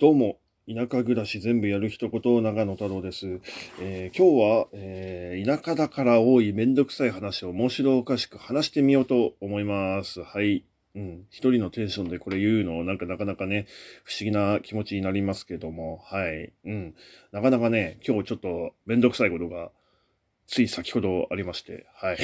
どうも、田舎暮らし全部やる一言、長野太郎です。えー今日は、えー田舎だから多いめんどくさい話を面白おかしく話してみようと思います。はい。うん。一人のテンションでこれ言うの、なんかなかなかね、不思議な気持ちになりますけども、はい。うん。なかなかね、今日ちょっとめんどくさいことが、つい先ほどありまして、はい。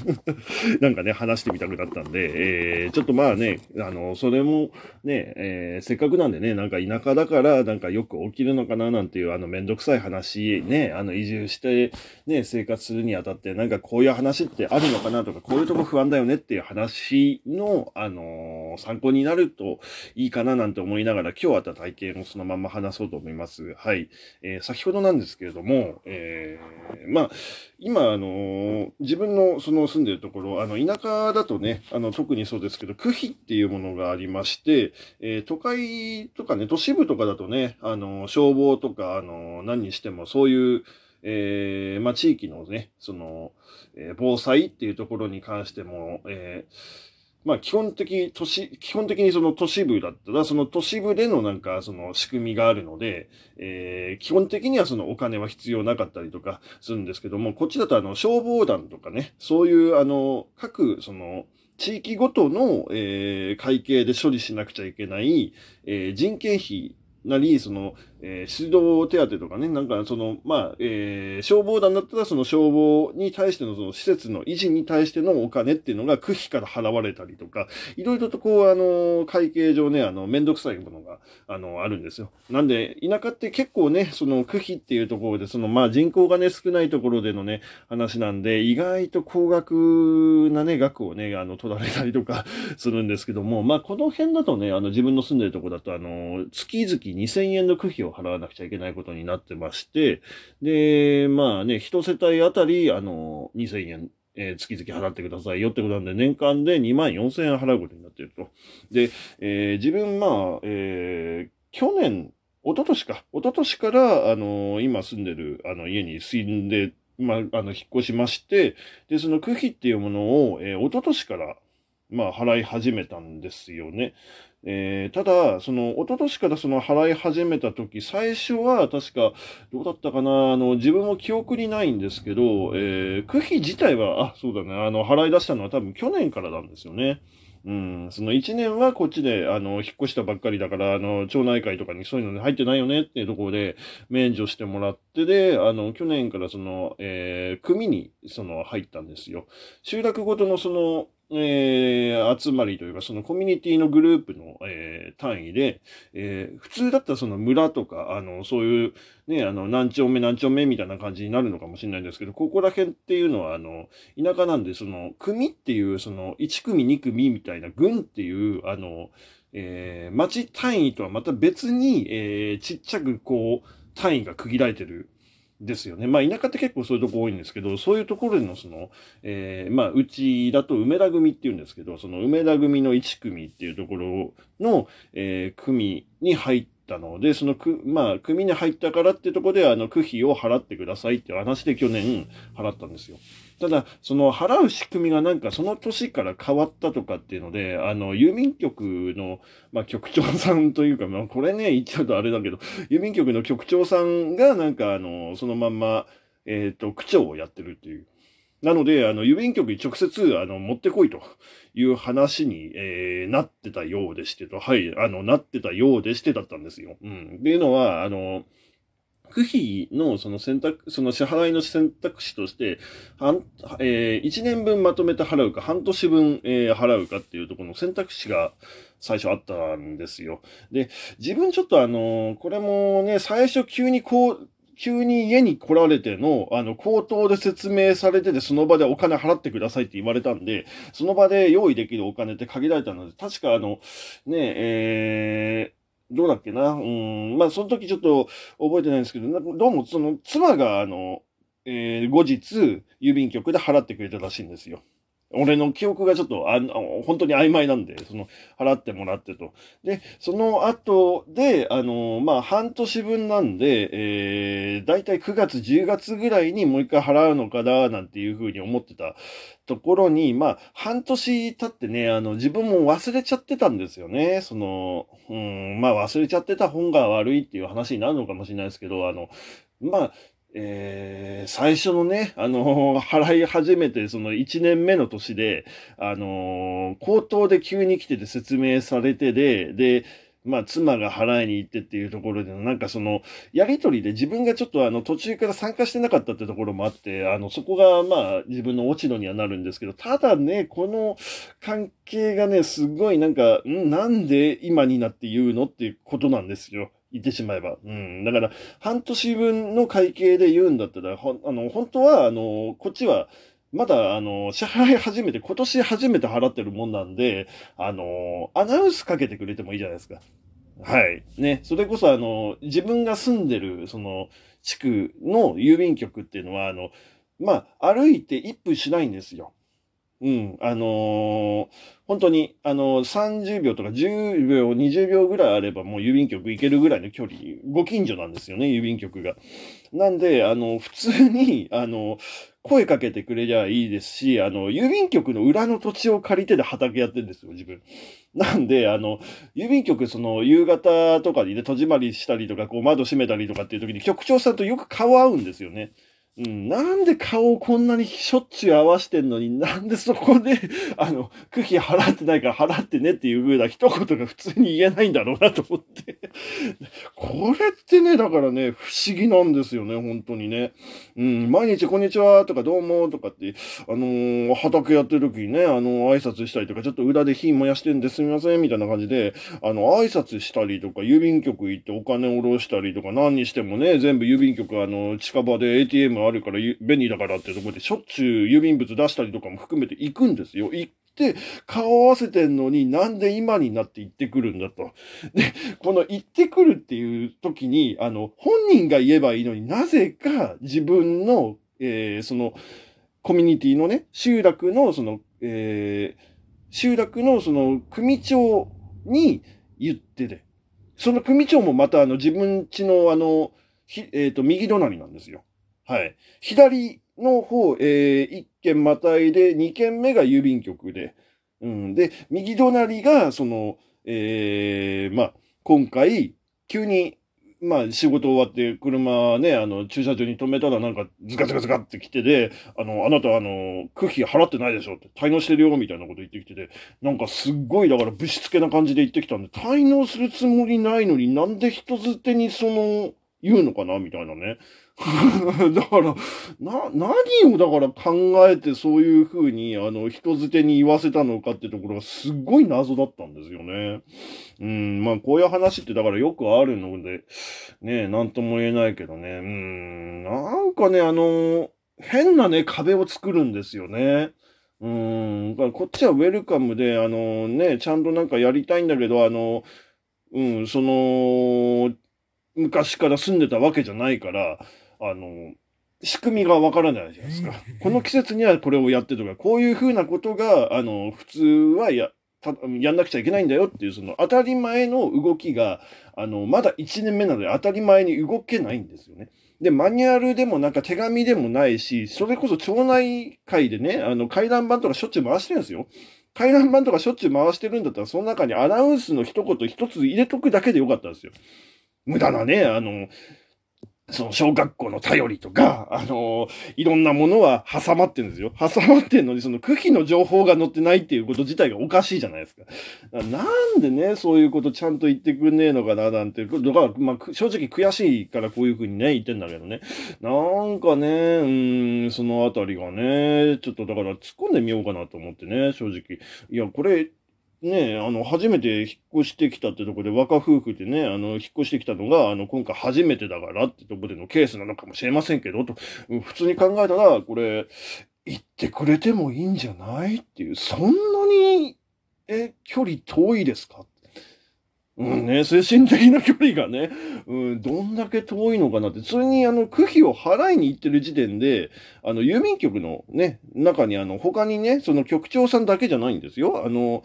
なんかね、話してみたくなったんで、えーちょっとまあね、あの、それもね、えーせっかくなんでね、なんか田舎だから、なんかよく起きるのかななんていう、あの、めんどくさい話、ね、あの、移住して、ね、生活するにあたって、なんかこういう話ってあるのかなとか、こういうとこ不安だよねっていう話の、あのー参考になるといいかななんて思いながら、今日あった体験をそのまま話そうと思います。はい。えー先ほどなんですけれども、えーまあ、今、あの自分のその住んでるところ、あの、田舎だとね、あの、特にそうですけど、区費っていうものがありまして、えー都会とかね、都市部とかだとね、あの、消防とか、あの、何にしてもそういう、えーまあ、地域のね、その、えー防災っていうところに関しても、えーまあ、基本的、都市、基本的にその都市部だったら、その都市部でのなんか、その仕組みがあるので、えー基本的にはそのお金は必要なかったりとかするんですけども、こっちだとあの、消防団とかね、そういうあの、各、その、地域ごとの、えー会計で処理しなくちゃいけない、えー人件費なり、その、えー指導手当とかね、なんかその、まあ、えー消防団だったらその消防に対してのその施設の維持に対してのお金っていうのが区費から払われたりとか、いろいろとこう、あの、会計上ね、あの、めんどくさいものが、あの、あるんですよ。なんで、田舎って結構ね、その区費っていうところで、その、まあ、人口がね、少ないところでのね、話なんで、意外と高額なね、額をね、あの、取られたりとか するんですけども、まあ、この辺だとね、あの、自分の住んでるとこだと、あの、月々2000円の区費を払わなくちゃいけないことになってまして、で、まあね、一世帯あたり、あの、2000円、えー月々払ってくださいよってことなんで、年間で2万4000円払うことになっていると。で、えー自分、まあ、えー去年、一昨年か。一昨年から、あの今住んでる、あの、家に住んで、まあ、あの、引っ越しまして、で、その区費っていうものを、えー一昨年から、まあ、払い始めたんですよね。えーただ、その、一昨年からその払い始めた時、最初は確か、どうだったかな、あの、自分も記憶にないんですけど、えー区費自体は、あ、そうだね、あの、払い出したのは多分去年からなんですよね。うん、その1年はこっちで、あの、引っ越したばっかりだから、あの、町内会とかにそういうのに入ってないよねっていうところで、免除してもらってで、あの、去年からその、えー組に、その、入ったんですよ。集落ごとのその、えー集まりというか、そのコミュニティのグループの、えー単位で、えー普通だったらその村とか、あの、そういう、ね、あの、何丁目何丁目みたいな感じになるのかもしれないんですけど、ここら辺っていうのは、あの、田舎なんで、その、組っていう、その、1組2組みたいな、軍っていう、あの、えー町単位とはまた別に、えーちっちゃくこう、単位が区切られてる。ですよね。まあ、田舎って結構そういうとこ多いんですけど、そういうところでのその、えーまあ、うちだと梅田組っていうんですけど、その梅田組の1組っていうところの、えー組に入ったので、そのく、まあ、組に入ったからってとこで、あの、区費を払ってくださいっていう話で去年払ったんですよ。ただ、その払う仕組みがなんかその年から変わったとかっていうので、あの、郵便局の、まあ、局長さんというか、まあ、これね、言っちゃうとあれだけど、郵便局の局長さんがなんかあの、そのまんま、えっ、と、区長をやってるっていう。なので、あの、郵便局に直接、あの、持ってこいという話に、えーなってたようでしてと、はい、あの、なってたようでしてだったんですよ。うん。っていうのは、あの、区費のその選択、その支払いの選択肢として、半えー、1年分まとめて払うか、半年分、えー払うかっていうところの選択肢が最初あったんですよ。で、自分ちょっとあの、これもね、最初急にこう、急に家に来られての、あの、口頭で説明されてて、その場でお金払ってくださいって言われたんで、その場で用意できるお金って限られたので、確かあの、ね、えーどうだっけな？うん、まあ、その時ちょっと覚えてないんですけど、どうもその、妻があの、えー後日、郵便局で払ってくれたらしいんですよ。俺の記憶がちょっと、あ、本当に曖昧なんで、その、払ってもらってと。で、その後で、あの、まあ、半年分なんで、えー、だいたい9月、10月ぐらいにもう一回払うのかな、なんていうふうに思ってたところに、まあ、半年経ってね、あの、自分も忘れちゃってたんですよね。その、うん、まあ、忘れちゃってた本が悪いっていう話になるのかもしれないですけど、あの、まあ、えー、最初のね、あのー、払い始めて、その1年目の年で、あのー、口頭で急に来てて説明されてで、で、まあ、妻が払いに行ってっていうところで、なんかその、やりとりで自分がちょっとあの、途中から参加してなかったってところもあって、あの、そこがまあ、自分の落ち度にはなるんですけど、ただね、この関係がね、すごいなんか、んなんで今になって言うのっていうことなんですよ。言ってしまえば。うん。だから、半年分の会計で言うんだったら、ほあの、本当は、あの、こっちは、まだ、あの、支払い始めて、今年初めて払ってるもんなんで、あの、アナウンスかけてくれてもいいじゃないですか。はい。ね。それこそ、あの、自分が住んでる、その、地区の郵便局っていうのは、あの、まあ、歩いて1分しないんですよ。うん、あのー、本当に、あのー、30秒とか10秒、20秒ぐらいあればもう郵便局行けるぐらいの距離、ご近所なんですよね、郵便局が。なんで、あの、普通に、あの、声かけてくれりゃいいですし、あの、郵便局の裏の土地を借りてで畑やってるんですよ、自分。なんで、あの、郵便局、その、夕方とかにね、戸締まりしたりとか、こう、窓閉めたりとかっていう時に、局長さんとよく顔合うんですよね。うん、なんで顔をこんなにしょっちゅう合わしてんのになんでそこで、あの、空気払ってないから払ってねっていう風な一言が普通に言えないんだろうなと思って。これってね、だからね、不思議なんですよね、本当にね。うん、毎日こんにちはとかどうもとかって、あのー、畑やってる時にね、あのー、挨拶したりとか、ちょっと裏で火燃やしてんですみません、みたいな感じで、あの、挨拶したりとか、郵便局行ってお金下ろしたりとか、何にしてもね、全部郵便局、あの、近場で ATM あるから便利だからってところでしょっちゅう郵便物出したりとかも含めて行くんですよ。行って、顔合わせてんのになんで今になって行ってくるんだと。で、この行ってくるっていう時に、あの、本人が言えばいいのになぜか自分の、えー、その、コミュニティのね、集落のその、えー、集落のその組長に言ってて、その組長もまたあの自分家のあの、えっ、ー、と、右隣なんですよ。はい。左の方、えー、1軒またいで、2軒目が郵便局で、うん。で、右隣が、その、えー、まあ、今回、急に、まあ、仕事終わって、車ね、あの、駐車場に止めたらなんか、ズカズカズカって来てで、あの、あなた、あの、空気払ってないでしょって、滞納してるよ、みたいなこと言ってきてて、なんかすっごい、だから、ぶしつけな感じで言ってきたんで、滞納するつもりないのになんで人づてにその、言うのかな？みたいなね。だから、な、何をだから考えてそういうふうに、あの、人づてに言わせたのかってところがすっごい謎だったんですよね。うん、まあこういう話ってだからよくあるので、ね、なんとも言えないけどね。うん、なんかね、あの、変なね、壁を作るんですよね。うん、こっちはウェルカムで、あのね、ちゃんとなんかやりたいんだけど、あの、うん、その、昔から住んでたわけじゃないから、あの、仕組みがわからないじゃないですか。この季節にはこれをやってとか、こういうふうなことが、あの、普通はや、たやんなくちゃいけないんだよっていう、その当たり前の動きが、あの、まだ1年目なので当たり前に動けないんですよね。で、マニュアルでもなんか手紙でもないし、それこそ町内会でね、あの、回覧板とかしょっちゅう回してるんですよ。回覧板とかしょっちゅう回してるんだったら、その中にアナウンスの一言一つ入れとくだけでよかったんですよ。無駄なね、あの、その小学校の頼りとか、あの、いろんなものは挟まってるんですよ。挟まってんのに、その区費の情報が載ってないっていうこと自体がおかしいじゃないですか。なんでね、そういうことちゃんと言ってくんねえのかな、なんて。だから、まあ、正直悔しいからこういうふうにね、言ってんだけどね。なんかね、うん、そのあたりがね、ちょっとだから突っ込んでみようかなと思ってね、正直。いや、これ、ねあの、初めて引っ越してきたってとこで若夫婦でね、あの、引っ越してきたのが、あの、今回初めてだからってとこでのケースなのかもしれませんけど、と、普通に考えたら、これ、言ってくれてもいいんじゃないっていう、そんなに、え、距離遠いですか？うんね、精神的な距離がね、うん、どんだけ遠いのかなって、それにあの、区費を払いに行ってる時点で、あの、郵便局のね、中にあの、他にね、その局長さんだけじゃないんですよ。あの、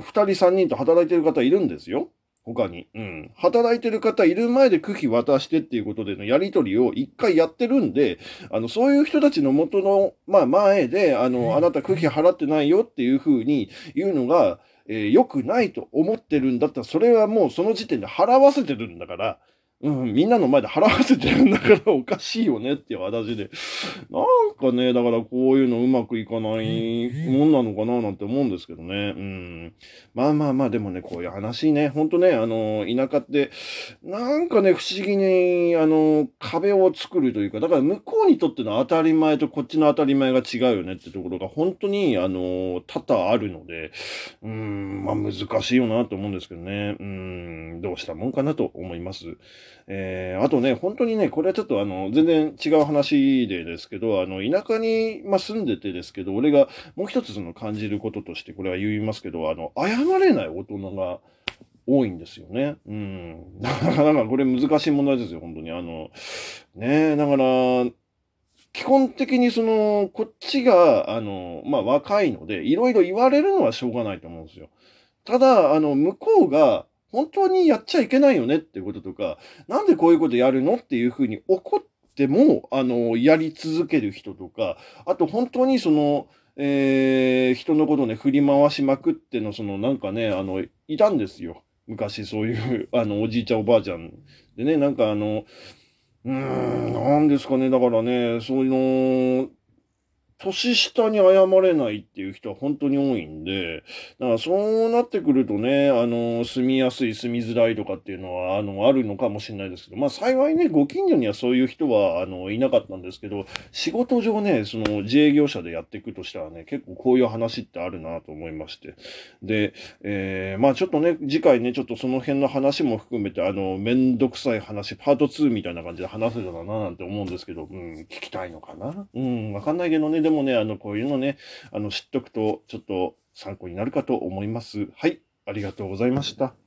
二人三人と働いてる方いるんですよ。他に。うん。働いてる方いる前で区費渡してっていうことでのやりとりを一回やってるんで、あの、そういう人たちの元の、まあ前で、あの、あなた区費払ってないよっていうふうに言うのが、えー、良くないと思ってるんだったら、それはもうその時点で払わせてるんだから、うん、みんなの前で払わせてるんだからおかしいよねっていう話で、なんかね、だからこういうのうまくいかないもんなのかななんて思うんですけどね。うん。まあまあまあ、でもね、こういう話ね、ほんとね、あの、田舎って、なんかね、不思議に、あの、壁を作るというか、だから向こうにとっての当たり前とこっちの当たり前が違うよねってところが本当に、あの、多々あるので、うん、まあ難しいよなと思うんですけどね。うん、どうしたもんかなと思います。えー、あとね、本当にね、これはちょっとあの、全然違う話でですけど、あの、田舎に、まあ、住んでてですけど、俺がもう一つその感じることとして、これは言いますけど、あの、謝れない大人が多いんですよね。うん。なかなかこれ難しい問題ですよ、本当に。あの、ねだから、基本的にその、こっちが、あの、まあ、若いので、いろいろ言われるのはしょうがないと思うんですよ。ただ、あの、向こうが、本当にやっちゃいけないよねっていうこととか、なんでこういうことやるのっていうふうに怒っても、あの、やり続ける人とか、あと本当にその、えー、人のことね、振り回しまくっての、その、なんかね、あの、いたんですよ。昔そういう、あの、おじいちゃんおばあちゃんでね、なんかあの、うーん、なんですかね、だからね、そういうの、年下に謝れないっていう人は本当に多いんで、だからそうなってくるとね、あの、住みやすい、住みづらいとかっていうのは、あの、あるのかもしれないですけど、まあ幸いね、ご近所にはそういう人は、あの、いなかったんですけど、仕事上ね、その自営業者でやっていくとしたらね、結構こういう話ってあるなと思いまして。で、えー、まあちょっとね、次回ね、ちょっとその辺の話も含めて、あの、めんどくさい話、パート2みたいな感じで話せたらななんて思うんですけど、うん、聞きたいのかな？うん、わかんないけどね、もね、あの、こういうのね、あの、知っとくと、ちょっと参考になるかと思います。はい、ありがとうございました。